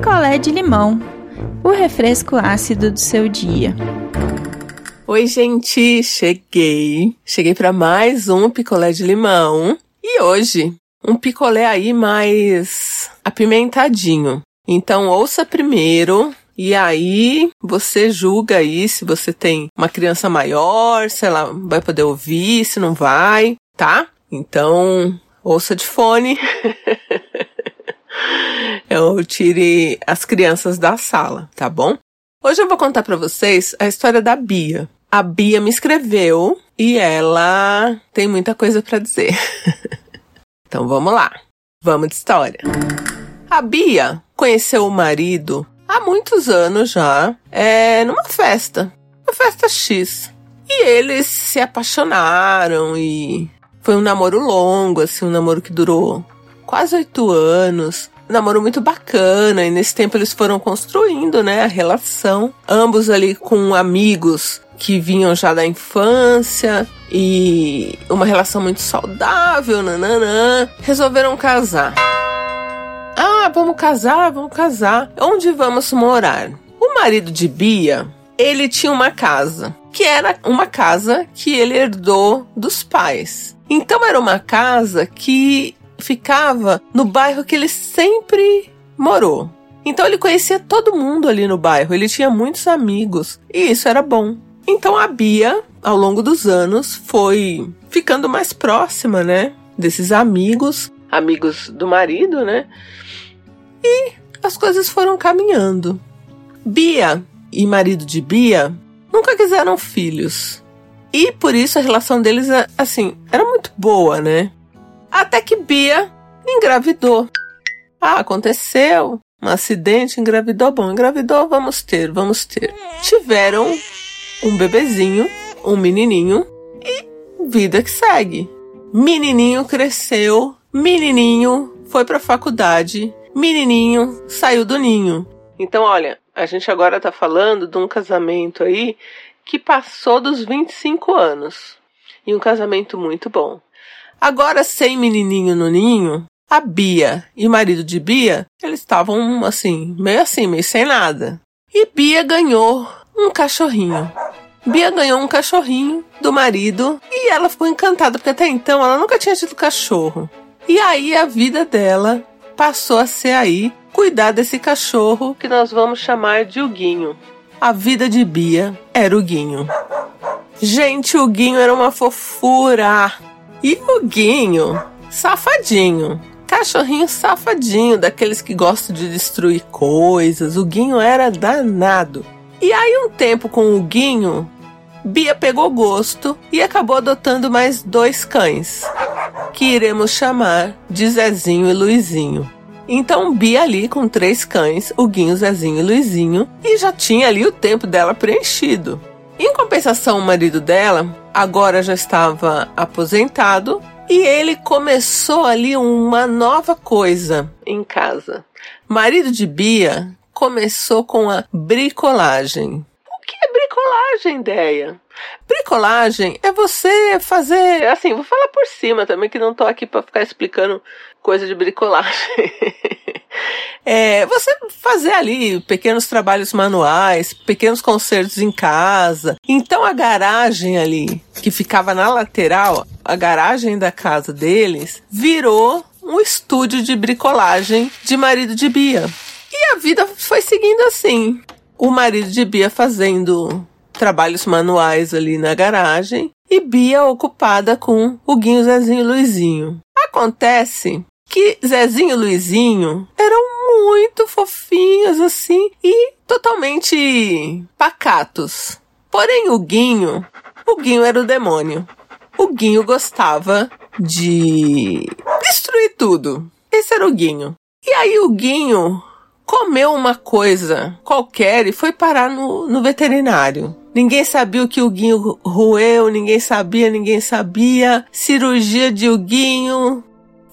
picolé de limão, o refresco ácido do seu dia. Oi, gente, cheguei. Cheguei para mais um picolé de limão. E hoje, um picolé aí mais apimentadinho. Então, ouça primeiro e aí você julga aí se você tem uma criança maior, se ela vai poder ouvir, se não vai, tá? Então, ouça de fone. eu tire as crianças da sala, tá bom? Hoje eu vou contar para vocês a história da Bia. A Bia me escreveu e ela tem muita coisa para dizer. então vamos lá. Vamos de história. A Bia conheceu o marido há muitos anos já, é, numa festa, uma festa X. E eles se apaixonaram e foi um namoro longo, assim, um namoro que durou quase oito anos. Namoro muito bacana, e nesse tempo eles foram construindo, né, a relação. Ambos ali com amigos que vinham já da infância e uma relação muito saudável, nananã. Resolveram casar. Ah, vamos casar, vamos casar. Onde vamos morar? O marido de Bia, ele tinha uma casa, que era uma casa que ele herdou dos pais. Então era uma casa que ficava no bairro que ele sempre morou. Então ele conhecia todo mundo ali no bairro, ele tinha muitos amigos e isso era bom. Então a Bia, ao longo dos anos, foi ficando mais próxima, né, desses amigos, amigos do marido, né? E as coisas foram caminhando. Bia e marido de Bia nunca quiseram filhos. E por isso a relação deles, assim, era muito boa, né? Até que Bia engravidou. Ah, aconteceu. Um acidente, engravidou. Bom, engravidou, vamos ter, vamos ter. Tiveram um bebezinho, um menininho e vida que segue. Menininho cresceu, menininho foi pra faculdade, menininho saiu do ninho. Então, olha, a gente agora tá falando de um casamento aí que passou dos 25 anos. E um casamento muito bom. Agora, sem menininho no ninho, a Bia e o marido de Bia, eles estavam assim, meio assim, meio sem nada. E Bia ganhou um cachorrinho. Bia ganhou um cachorrinho do marido e ela ficou encantada, porque até então ela nunca tinha tido cachorro. E aí a vida dela passou a ser aí cuidar desse cachorro que nós vamos chamar de Huguinho. A vida de Bia era o Guinho. Gente, o Guinho era uma fofura. E o Guinho, safadinho. Cachorrinho safadinho, daqueles que gostam de destruir coisas. O Guinho era danado. E aí, um tempo com o Guinho, Bia pegou gosto e acabou adotando mais dois cães, que iremos chamar de Zezinho e Luizinho. Então Bia ali com três cães, o Guinho, Zezinho e Luizinho, e já tinha ali o tempo dela preenchido. Em compensação, o marido dela agora já estava aposentado e ele começou ali uma nova coisa em casa. Marido de Bia começou com a bricolagem é bricolagem, ideia. Bricolagem é você fazer, assim, vou falar por cima também, que não tô aqui para ficar explicando coisa de bricolagem. é você fazer ali pequenos trabalhos manuais, pequenos concertos em casa. Então a garagem ali, que ficava na lateral, a garagem da casa deles, virou um estúdio de bricolagem de marido de Bia. E a vida foi seguindo assim o marido de Bia fazendo trabalhos manuais ali na garagem e Bia ocupada com o Guinho, Zezinho e Luizinho. Acontece que Zezinho e Luizinho eram muito fofinhos assim e totalmente pacatos. Porém, o Guinho, o Guinho era o demônio. O Guinho gostava de destruir tudo. Esse era o Guinho. E aí o Guinho comeu uma coisa qualquer e foi parar no, no veterinário. Ninguém sabia o que o Guinho roeu, ninguém sabia, ninguém sabia. Cirurgia de Huguinho.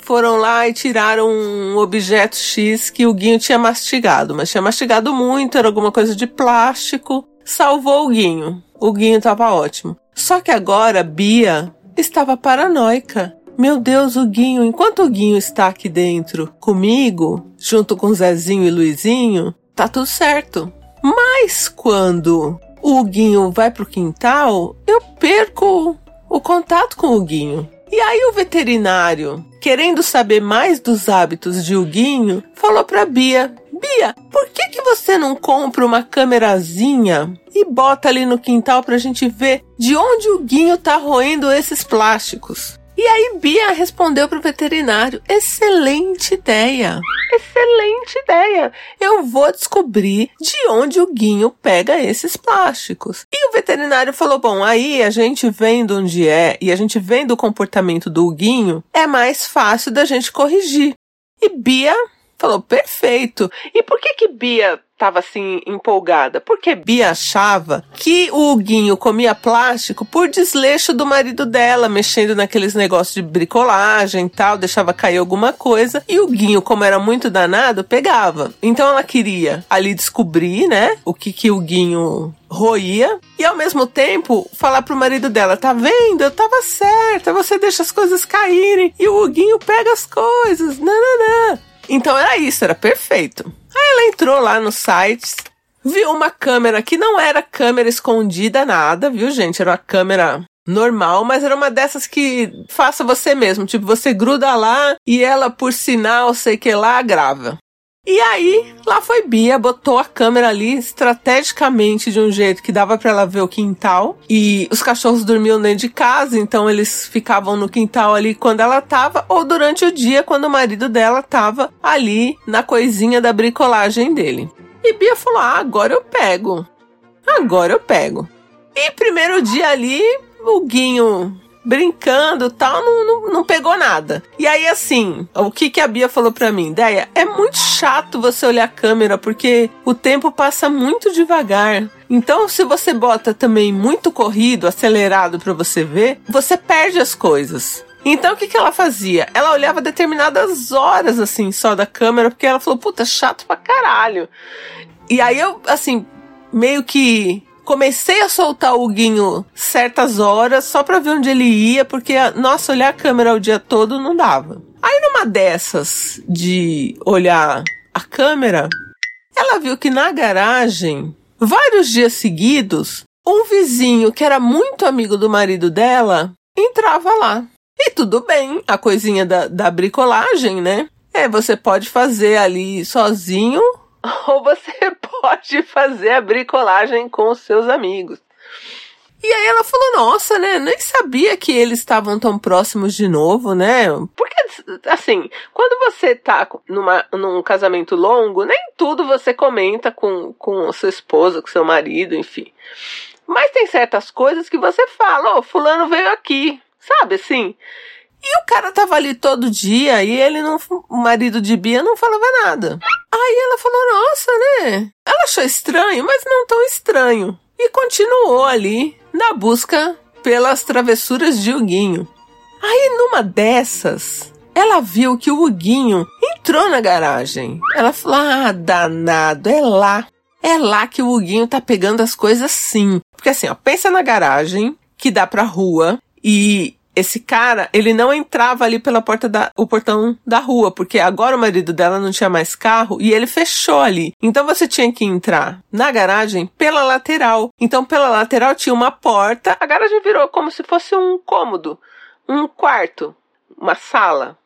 Foram lá e tiraram um objeto X que o Guinho tinha mastigado, mas tinha mastigado muito, era alguma coisa de plástico. Salvou o Guinho. O Guinho estava ótimo. Só que agora Bia estava paranoica. Meu Deus, o Guinho, enquanto o Guinho está aqui dentro comigo, junto com Zezinho e Luizinho, tá tudo certo. Mas quando o Guinho vai pro quintal, eu perco o contato com o Guinho. E aí o veterinário, querendo saber mais dos hábitos de Huguinho, falou para Bia: Bia, por que que você não compra uma câmerazinha e bota ali no quintal pra gente ver de onde o Guinho tá roendo esses plásticos? E aí Bia respondeu pro veterinário: excelente ideia. Excelente ideia. Eu vou descobrir de onde o Guinho pega esses plásticos. E o veterinário falou: bom, aí a gente vendo onde é e a gente vendo o comportamento do Guinho, é mais fácil da gente corrigir. E Bia falou: perfeito. E por que que Bia estava assim empolgada? Porque Bia achava que o Huguinho comia plástico por desleixo do marido dela, mexendo naqueles negócios de bricolagem e tal, deixava cair alguma coisa. E o Guinho, como era muito danado, pegava. Então ela queria ali descobrir, né, o que que o Guinho roía e ao mesmo tempo falar pro marido dela: tá vendo? Eu tava certa, você deixa as coisas caírem e o Huguinho pega as coisas. Não. Então era isso, era perfeito. Aí ela entrou lá nos sites, viu uma câmera que não era câmera escondida nada, viu, gente? Era uma câmera normal, mas era uma dessas que faça você mesmo, tipo, você gruda lá e ela por sinal, sei que lá, grava. E aí, lá foi Bia, botou a câmera ali estrategicamente de um jeito que dava para ela ver o quintal. E os cachorros dormiam dentro de casa, então eles ficavam no quintal ali quando ela tava, ou durante o dia quando o marido dela tava ali na coisinha da bricolagem dele. E Bia falou: Ah, agora eu pego. Agora eu pego. E primeiro dia ali, o Guinho brincando tal, não, não, não, pegou nada. E aí, assim, o que, que a Bia falou pra mim? Ideia, é muito chato você olhar a câmera, porque o tempo passa muito devagar. Então, se você bota também muito corrido, acelerado para você ver, você perde as coisas. Então o que, que ela fazia? Ela olhava determinadas horas assim só da câmera, porque ela falou, puta, chato pra caralho. E aí eu, assim, meio que comecei a soltar o Guinho certas horas só pra ver onde ele ia, porque, nossa, olhar a câmera o dia todo não dava. Aí numa dessas de olhar a câmera, ela viu que na garagem, vários dias seguidos, um vizinho que era muito amigo do marido dela entrava lá. E tudo bem, a coisinha da, da bricolagem, né? É, você pode fazer ali sozinho ou você pode fazer a bricolagem com os seus amigos. E aí ela falou, nossa, né? Nem sabia que eles estavam tão próximos de novo, né? Porque, assim, quando você tá numa, num casamento longo, nem tudo você comenta com, com sua esposa, com seu marido, enfim. Mas tem certas coisas que você fala, ô, oh, fulano veio aqui, sabe assim? E o cara tava ali todo dia e ele não. O marido de Bia não falava nada. Aí ela falou: Nossa, né? Ela achou estranho, mas não tão estranho. E continuou ali na busca pelas travessuras de Huguinho. Aí numa dessas, ela viu que o Huguinho entrou na garagem. Ela falou: Ah, danado, é lá. É lá que o Huguinho tá pegando as coisas sim. Porque assim, ó, pensa na garagem que dá pra rua e esse cara, ele não entrava ali pela porta da, o portão da rua, porque agora o marido dela não tinha mais carro e ele fechou ali. Então você tinha que entrar na garagem pela lateral. Então pela lateral tinha uma porta, a garagem virou como se fosse um cômodo, um quarto, uma sala.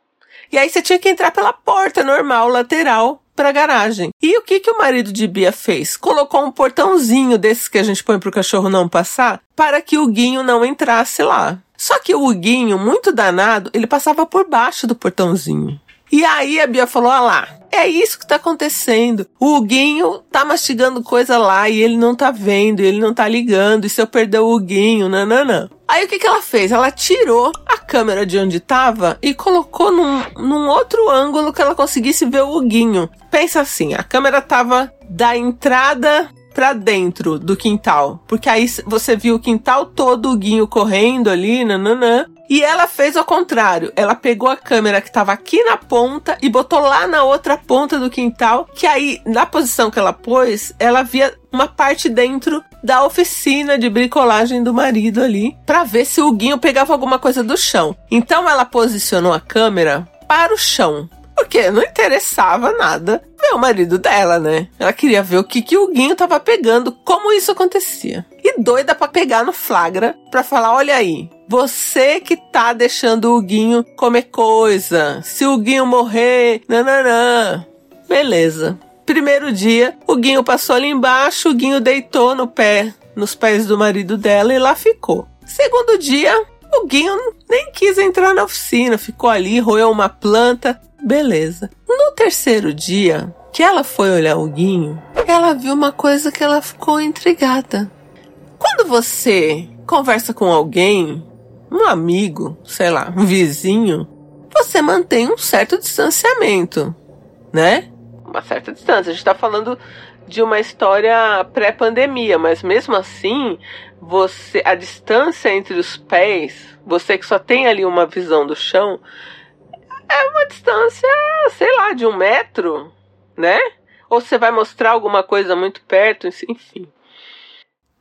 E aí você tinha que entrar pela porta normal, lateral, para garagem. E o que que o marido de Bia fez? Colocou um portãozinho desses que a gente põe para o cachorro não passar, para que o Guinho não entrasse lá. Só que o Huguinho, muito danado, ele passava por baixo do portãozinho. E aí a Bia falou: Olha lá, é isso que tá acontecendo. O Huguinho tá mastigando coisa lá e ele não tá vendo, ele não tá ligando. E se eu perder o Huguinho, nananã. Aí o que, que ela fez? Ela tirou a câmera de onde tava e colocou num, num outro ângulo que ela conseguisse ver o Huguinho. Pensa assim: a câmera tava da entrada para dentro do quintal, porque aí você viu o quintal todo o Guinho correndo ali, nananã, E ela fez ao contrário. Ela pegou a câmera que estava aqui na ponta e botou lá na outra ponta do quintal, que aí, na posição que ela pôs, ela via uma parte dentro da oficina de bricolagem do marido ali, para ver se o Guinho pegava alguma coisa do chão. Então ela posicionou a câmera para o chão. Porque não interessava nada ver o marido dela, né? Ela queria ver o que, que o Guinho tava pegando, como isso acontecia. E doida para pegar no flagra para falar: olha aí, você que tá deixando o Guinho comer coisa. Se o Guinho morrer, nananã. Beleza. Primeiro dia, o Guinho passou ali embaixo, o Guinho deitou no pé, nos pés do marido dela e lá ficou. Segundo dia, o Guinho nem quis entrar na oficina, ficou ali, roeu uma planta, Beleza. No terceiro dia, que ela foi olhar o Guinho, ela viu uma coisa que ela ficou intrigada. Quando você conversa com alguém, um amigo, sei lá, um vizinho, você mantém um certo distanciamento, né? Uma certa distância. A gente está falando de uma história pré-pandemia, mas mesmo assim, você a distância entre os pés, você que só tem ali uma visão do chão, é uma distância, sei lá, de um metro, né? Ou você vai mostrar alguma coisa muito perto, enfim.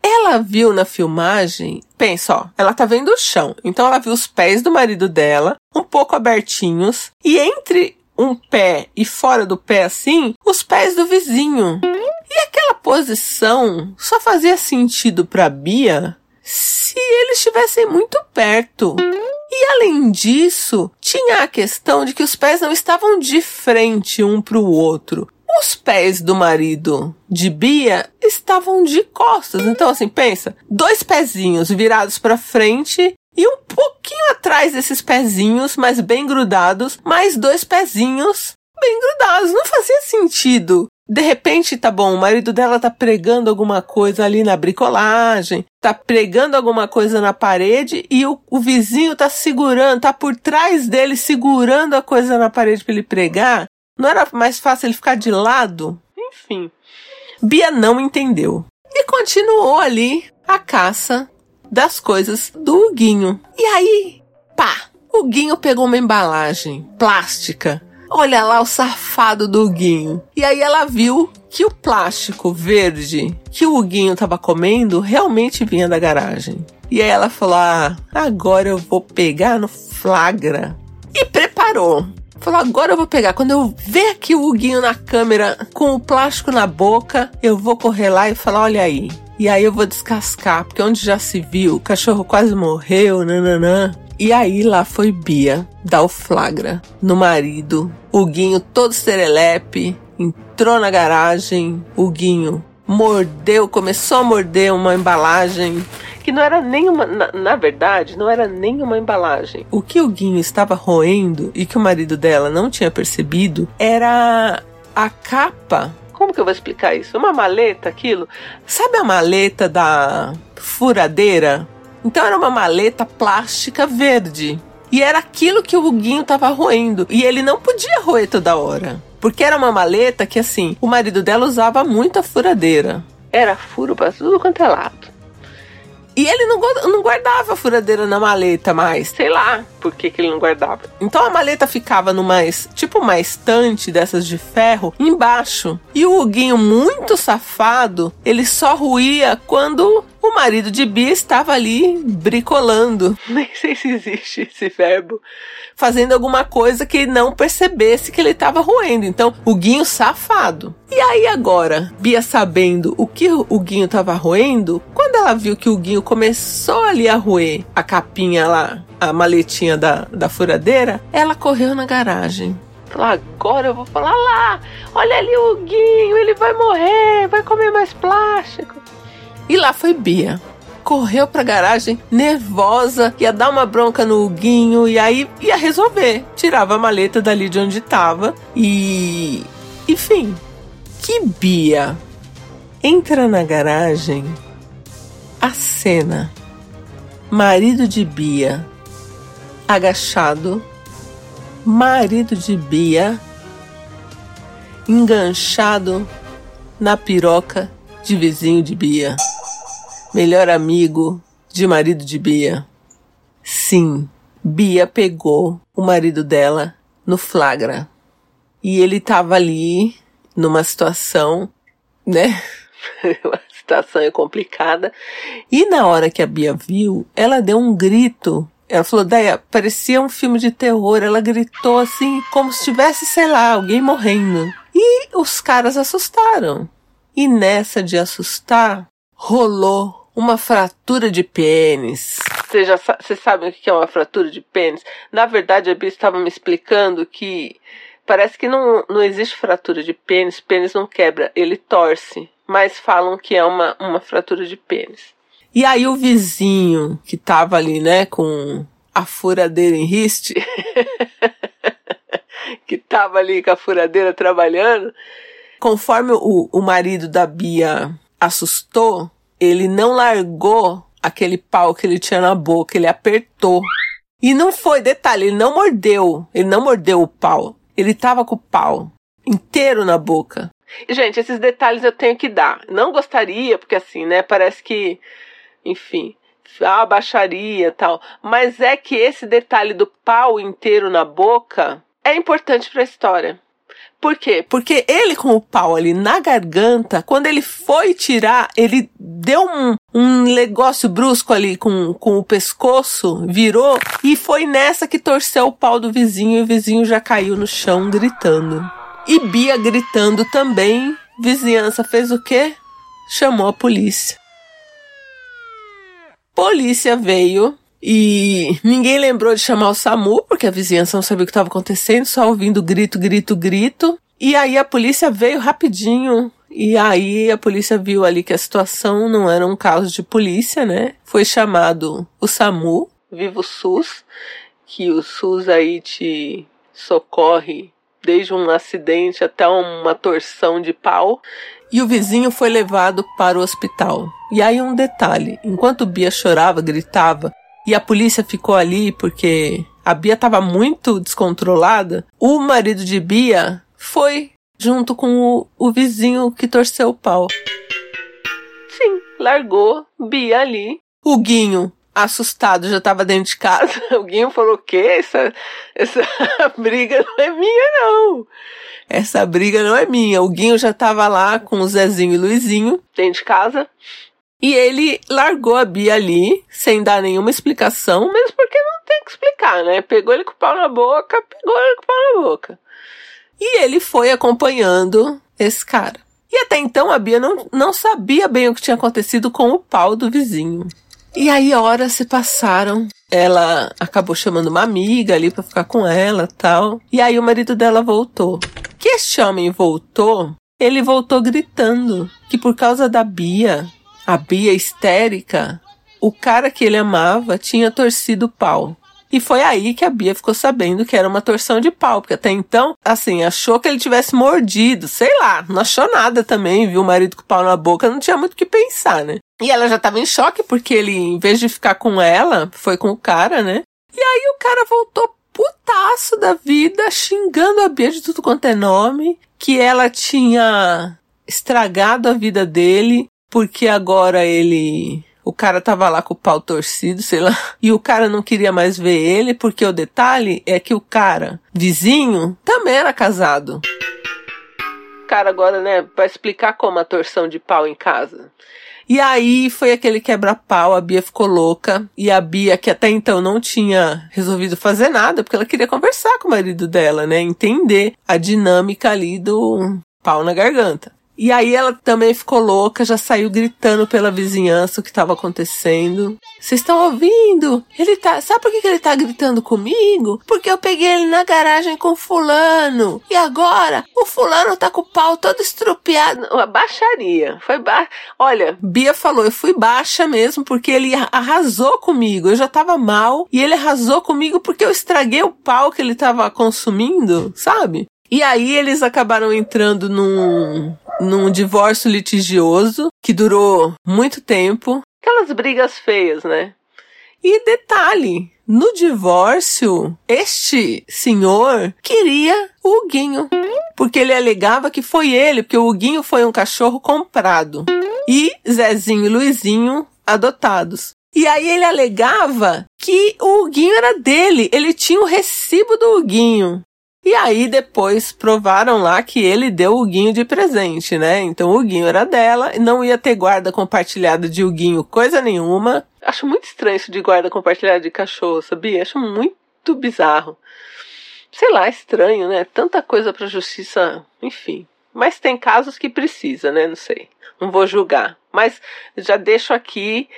Ela viu na filmagem, pensa, ó, ela tá vendo o chão. Então ela viu os pés do marido dela, um pouco abertinhos, e entre um pé e fora do pé assim, os pés do vizinho. E aquela posição só fazia sentido para Bia se eles estivessem muito perto. E além disso, tinha a questão de que os pés não estavam de frente um para o outro. Os pés do marido de Bia estavam de costas. Então, assim, pensa: dois pezinhos virados para frente e um pouquinho atrás desses pezinhos, mas bem grudados, mais dois pezinhos bem grudados. Não fazia sentido de repente, tá bom, o marido dela tá pregando alguma coisa ali na bricolagem, tá pregando alguma coisa na parede e o, o vizinho tá segurando, tá por trás dele segurando a coisa na parede para ele pregar. Não era mais fácil ele ficar de lado? Enfim. Bia não entendeu. E continuou ali a caça das coisas do Huguinho. E aí, pá, o Guinho pegou uma embalagem plástica Olha lá o safado do Huguinho. E aí ela viu que o plástico verde que o Huguinho estava comendo realmente vinha da garagem. E aí ela falou: ah, agora eu vou pegar no flagra. E preparou. Falou, agora eu vou pegar. Quando eu ver aqui o Huguinho na câmera com o plástico na boca, eu vou correr lá e falar: olha aí. E aí eu vou descascar, porque onde já se viu, o cachorro quase morreu, nananã. E aí lá foi Bia dar o flagra no marido. O Guinho todo serelepe entrou na garagem. O Guinho mordeu, começou a morder uma embalagem que não era nenhuma, na, na, verdade, não era nenhuma embalagem. O que o Guinho estava roendo e que o marido dela não tinha percebido era a capa. Como que eu vou explicar isso? Uma maleta, aquilo. Sabe a maleta da furadeira? Então era uma maleta plástica verde. E era aquilo que o Huguinho estava roendo. E ele não podia roer toda hora. Porque era uma maleta que, assim, o marido dela usava muita furadeira. Era furo pra tudo quanto é lado. E ele não, não guardava a furadeira na maleta mais. Sei lá por que, que ele não guardava. Então a maleta ficava numa, tipo uma estante dessas de ferro embaixo. E o Huguinho, muito safado, ele só ruía quando o marido de Bia estava ali bricolando. Nem sei se existe esse verbo. Fazendo alguma coisa que não percebesse que ele estava roendo. Então, o Guinho safado. E aí agora, Bia sabendo o que o Guinho estava roendo, quando ela viu que o Guinho começou ali a roer a capinha lá, a maletinha da, da furadeira, ela correu na garagem. Falou, agora eu vou falar lá, olha ali o Guinho, ele vai morrer, vai comer mais plástico. E lá foi Bia. Correu pra garagem, nervosa, ia dar uma bronca no Huguinho e aí ia resolver. Tirava a maleta dali de onde tava e. Enfim. Que Bia entra na garagem, a cena. Marido de Bia agachado, marido de Bia enganchado na piroca de vizinho de Bia melhor amigo de marido de Bia. Sim, Bia pegou o marido dela no flagra. E ele tava ali numa situação, né? Uma situação complicada. E na hora que a Bia viu, ela deu um grito. Ela falou, Deia, parecia um filme de terror. Ela gritou assim, como se tivesse, sei lá, alguém morrendo. E os caras assustaram. E nessa de assustar, rolou uma fratura de pênis. Você já você sabe o que é uma fratura de pênis? Na verdade, a Bia estava me explicando que parece que não, não existe fratura de pênis, pênis não quebra, ele torce. Mas falam que é uma, uma fratura de pênis. E aí o vizinho que tava ali, né, com a furadeira em riste, que tava ali com a furadeira trabalhando, conforme o, o marido da Bia assustou, ele não largou aquele pau que ele tinha na boca, ele apertou. E não foi, detalhe, ele não mordeu, ele não mordeu o pau. Ele tava com o pau inteiro na boca. E, gente, esses detalhes eu tenho que dar. Não gostaria, porque assim, né, parece que, enfim, a baixaria tal. Mas é que esse detalhe do pau inteiro na boca é importante para a história. Por quê? Porque ele com o pau ali na garganta, quando ele foi tirar, ele deu um, um negócio brusco ali com, com o pescoço, virou, e foi nessa que torceu o pau do vizinho e o vizinho já caiu no chão gritando. E Bia gritando também, vizinhança fez o quê? Chamou a polícia. Polícia veio, e ninguém lembrou de chamar o SAMU, porque a vizinhança não sabia o que estava acontecendo, só ouvindo grito, grito, grito. E aí a polícia veio rapidinho. E aí a polícia viu ali que a situação não era um caso de polícia, né? Foi chamado o SAMU, Vivo SUS, que o SUS aí te socorre desde um acidente até uma torção de pau. E o vizinho foi levado para o hospital. E aí um detalhe, enquanto Bia chorava, gritava, e a polícia ficou ali porque a Bia estava muito descontrolada, o marido de Bia foi junto com o, o vizinho que torceu o pau. Sim, largou Bia ali. O Guinho, assustado, já estava dentro de casa. O Guinho falou: que essa, essa briga não é minha, não. Essa briga não é minha. O Guinho já estava lá com o Zezinho e o Luizinho dentro de casa. E ele largou a Bia ali, sem dar nenhuma explicação, mesmo porque não tem que explicar, né? Pegou ele com o pau na boca, pegou ele com o pau na boca. E ele foi acompanhando esse cara. E até então a Bia não, não sabia bem o que tinha acontecido com o pau do vizinho. E aí horas se passaram. Ela acabou chamando uma amiga ali para ficar com ela tal. E aí o marido dela voltou. Que este homem voltou, ele voltou gritando que por causa da Bia, a Bia histérica, o cara que ele amava tinha torcido o pau. E foi aí que a Bia ficou sabendo que era uma torção de pau, porque até então, assim, achou que ele tivesse mordido, sei lá, não achou nada também, viu o marido com o pau na boca, não tinha muito o que pensar, né? E ela já tava em choque porque ele, em vez de ficar com ela, foi com o cara, né? E aí o cara voltou putaço da vida, xingando a Bia de tudo quanto é nome, que ela tinha estragado a vida dele, porque agora ele. O cara tava lá com o pau torcido, sei lá, e o cara não queria mais ver ele, porque o detalhe é que o cara, vizinho, também era casado. Cara agora, né, vai explicar como a torção de pau em casa. E aí foi aquele quebra-pau, a Bia ficou louca. E a Bia, que até então não tinha resolvido fazer nada, porque ela queria conversar com o marido dela, né? Entender a dinâmica ali do pau na garganta. E aí ela também ficou louca, já saiu gritando pela vizinhança o que estava acontecendo. Vocês estão ouvindo? Ele tá. Sabe por que, que ele tá gritando comigo? Porque eu peguei ele na garagem com fulano. E agora o fulano tá com o pau todo estrupiado. Uma baixaria. Foi ba... Olha, Bia falou, eu fui baixa mesmo porque ele arrasou comigo. Eu já tava mal e ele arrasou comigo porque eu estraguei o pau que ele tava consumindo, sabe? E aí eles acabaram entrando num, num divórcio litigioso que durou muito tempo. Aquelas brigas feias, né? E detalhe, no divórcio, este senhor queria o Huguinho. Porque ele alegava que foi ele, porque o Huguinho foi um cachorro comprado. E Zezinho e Luizinho adotados. E aí ele alegava que o Huguinho era dele. Ele tinha o recibo do Huguinho. E aí depois provaram lá que ele deu o Huguinho de presente, né? Então o Huguinho era dela, não ia ter guarda compartilhada de Huguinho coisa nenhuma. Acho muito estranho isso de guarda compartilhada de cachorro, sabia? Acho muito bizarro. Sei lá, estranho, né? Tanta coisa pra justiça, enfim. Mas tem casos que precisa, né? Não sei. Não vou julgar. Mas já deixo aqui,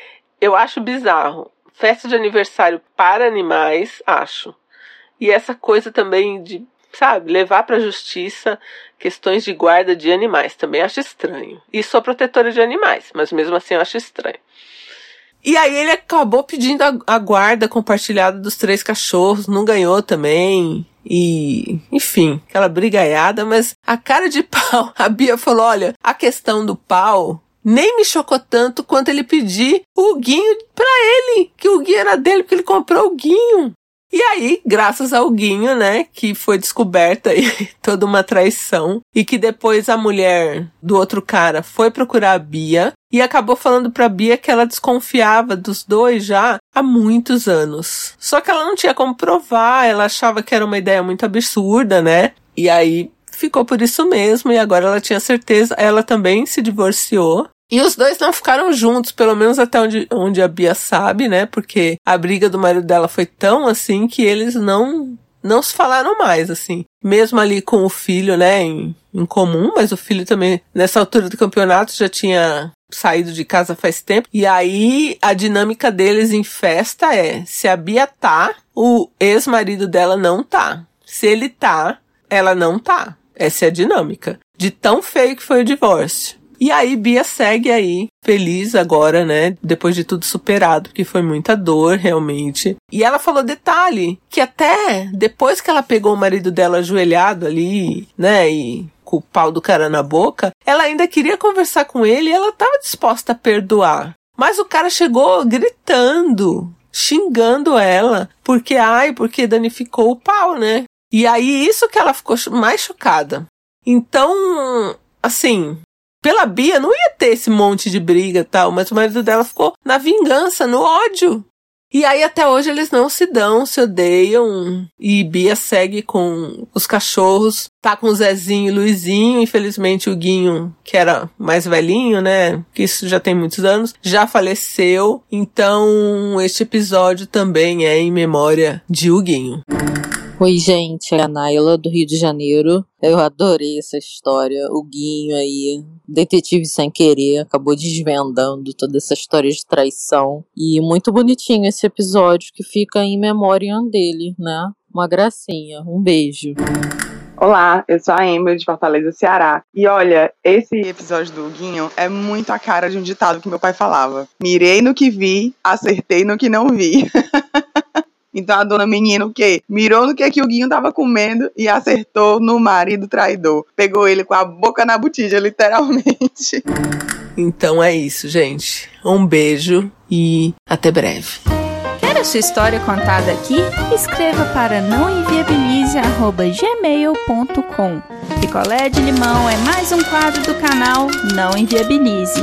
eu acho bizarro. Festa de aniversário para animais, acho. E essa coisa também de sabe, levar para a justiça questões de guarda de animais. Também acho estranho. E sou protetora de animais, mas mesmo assim eu acho estranho. E aí ele acabou pedindo a, a guarda compartilhada dos três cachorros, não ganhou também. E, enfim, aquela brigaiada, mas a cara de pau, a Bia falou: olha, a questão do pau nem me chocou tanto quanto ele pedir o guinho pra ele, que o guinho era dele, porque ele comprou o guinho. E aí, graças ao Guinho, né, que foi descoberta aí toda uma traição e que depois a mulher do outro cara foi procurar a Bia e acabou falando pra Bia que ela desconfiava dos dois já há muitos anos. Só que ela não tinha como provar, ela achava que era uma ideia muito absurda, né? E aí ficou por isso mesmo e agora ela tinha certeza, ela também se divorciou e os dois não ficaram juntos, pelo menos até onde, onde a Bia sabe, né? Porque a briga do marido dela foi tão assim que eles não não se falaram mais, assim. Mesmo ali com o filho, né, em, em comum, mas o filho também, nessa altura do campeonato, já tinha saído de casa faz tempo. E aí a dinâmica deles em festa é: se a Bia tá, o ex-marido dela não tá. Se ele tá, ela não tá. Essa é a dinâmica. De tão feio que foi o divórcio. E aí Bia segue aí, feliz agora, né? Depois de tudo superado, porque foi muita dor, realmente. E ela falou detalhe, que até depois que ela pegou o marido dela ajoelhado ali, né? E com o pau do cara na boca, ela ainda queria conversar com ele e ela estava disposta a perdoar. Mas o cara chegou gritando, xingando ela, porque ai, porque danificou o pau, né? E aí isso que ela ficou mais chocada. Então, assim, pela Bia não ia ter esse monte de briga tal, mas o marido dela ficou na vingança, no ódio. E aí até hoje eles não se dão, se odeiam. E Bia segue com os cachorros, tá com o Zezinho e Luizinho. Infelizmente o Guinho, que era mais velhinho, né? Que isso já tem muitos anos, já faleceu. Então este episódio também é em memória de Huguinho. Oi, gente, é a Naila do Rio de Janeiro. Eu adorei essa história. O Guinho aí, detetive sem querer, acabou desvendando toda essa história de traição. E muito bonitinho esse episódio que fica em memória dele, né? Uma gracinha. Um beijo. Olá, eu sou a Emily de Fortaleza, Ceará. E olha, esse episódio do Guinho é muito a cara de um ditado que meu pai falava: Mirei no que vi, acertei no que não vi. Então a dona menina o quê? Mirou no que, que o Guinho tava comendo e acertou no marido traidor. Pegou ele com a boca na botija, literalmente. Então é isso, gente. Um beijo e até breve. Quer a sua história contada aqui? Escreva para nãoenviabilize.gmail.com Picolé de limão é mais um quadro do canal Não Enviabilize.